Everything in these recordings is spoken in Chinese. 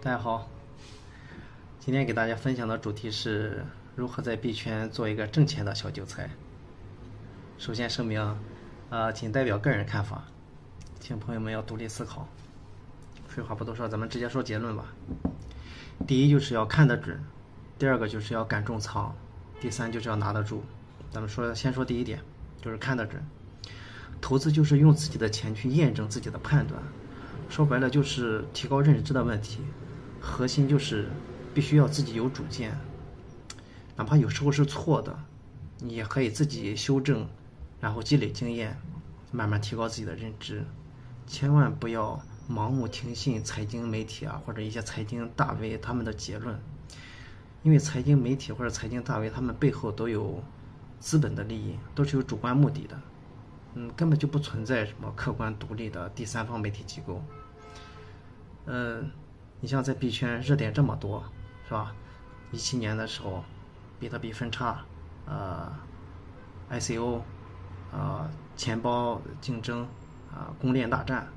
大家好，今天给大家分享的主题是如何在币圈做一个挣钱的小韭菜。首先声明，呃，仅代表个人看法，请朋友们要独立思考。废话不多说，咱们直接说结论吧。第一就是要看得准，第二个就是要敢重仓，第三就是要拿得住。咱们说，先说第一点，就是看得准。投资就是用自己的钱去验证自己的判断。说白了就是提高认知的问题，核心就是必须要自己有主见，哪怕有时候是错的，你也可以自己修正，然后积累经验，慢慢提高自己的认知，千万不要盲目听信财经媒体啊或者一些财经大 V 他们的结论，因为财经媒体或者财经大 V 他们背后都有资本的利益，都是有主观目的的。嗯，根本就不存在什么客观独立的第三方媒体机构。嗯，你像在币圈热点这么多，是吧？一七年的时候，比特币分叉，呃，ICO，呃，钱包竞争，啊，公链大战，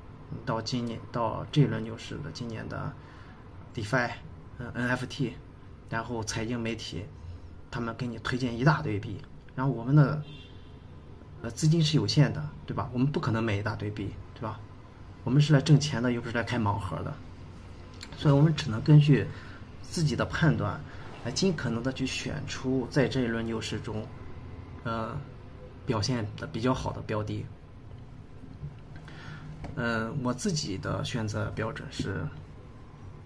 到今年到这一轮牛市的今年的 DeFi，嗯，NFT，然后财经媒体，他们给你推荐一大堆币，然后我们的。呃，资金是有限的，对吧？我们不可能买一大堆币，对吧？我们是来挣钱的，又不是来开盲盒的，所以我们只能根据自己的判断，来尽可能的去选出在这一轮牛市中，呃，表现的比较好的标的。嗯，我自己的选择标准是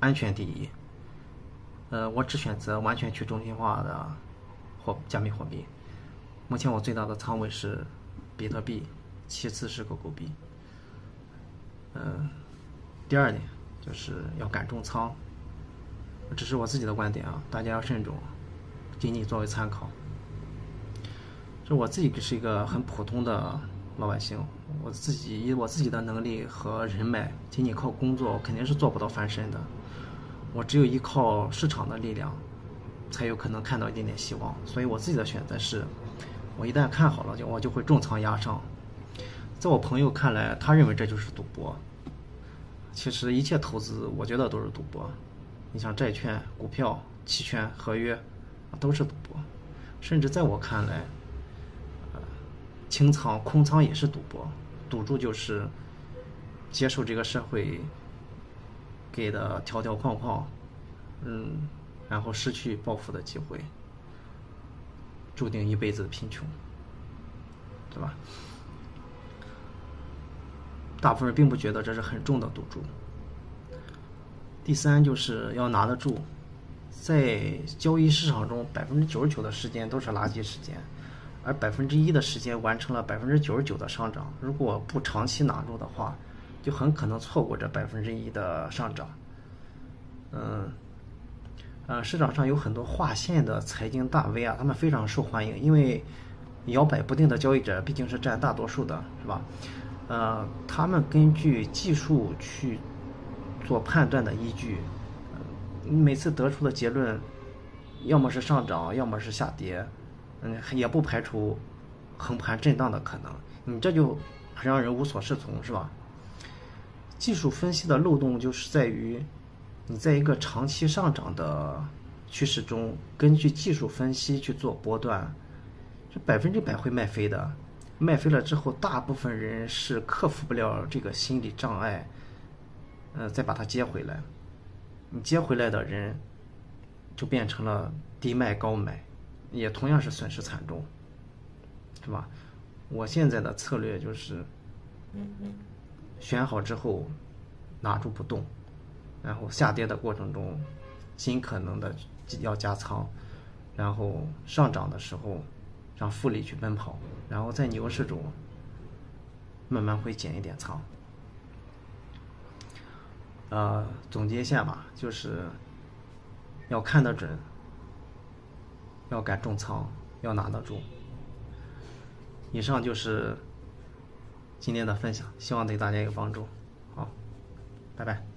安全第一。呃，我只选择完全去中心化的货加密货币。目前我最大的仓位是。比特币，其次是狗狗币。嗯，第二点就是要敢重仓，这是我自己的观点啊，大家要慎重，仅仅作为参考。这我自己是一个很普通的老百姓，我自己以我自己的能力和人脉，仅仅靠工作肯定是做不到翻身的。我只有依靠市场的力量，才有可能看到一点点希望。所以我自己的选择是。我一旦看好了，就我就会重仓压上。在我朋友看来，他认为这就是赌博。其实一切投资，我觉得都是赌博。你像债券、股票、期权、合约，都是赌博。甚至在我看来，清仓、空仓也是赌博。赌注就是接受这个社会给的条条框框，嗯，然后失去暴富的机会。注定一辈子贫穷，对吧？大部分人并不觉得这是很重的赌注。第三，就是要拿得住，在交易市场中，百分之九十九的时间都是垃圾时间，而百分之一的时间完成了百分之九十九的上涨。如果不长期拿住的话，就很可能错过这百分之一的上涨。嗯。呃，市场上有很多划线的财经大 V 啊，他们非常受欢迎，因为摇摆不定的交易者毕竟是占大多数的，是吧？呃，他们根据技术去做判断的依据，你每次得出的结论，要么是上涨，要么是下跌，嗯，也不排除横盘震荡的可能。你这就很让人无所适从，是吧？技术分析的漏洞就是在于。你在一个长期上涨的趋势中，根据技术分析去做波段，这百分之百会卖飞的。卖飞了之后，大部分人是克服不了这个心理障碍，呃，再把它接回来。你接回来的人，就变成了低卖高买，也同样是损失惨重，是吧？我现在的策略就是，选好之后拿住不动。然后下跌的过程中，尽可能的要加仓，然后上涨的时候让复利去奔跑，然后在牛市中慢慢会减一点仓。呃，总结一下吧，就是要看得准，要敢重仓，要拿得住。以上就是今天的分享，希望对大家有帮助。好，拜拜。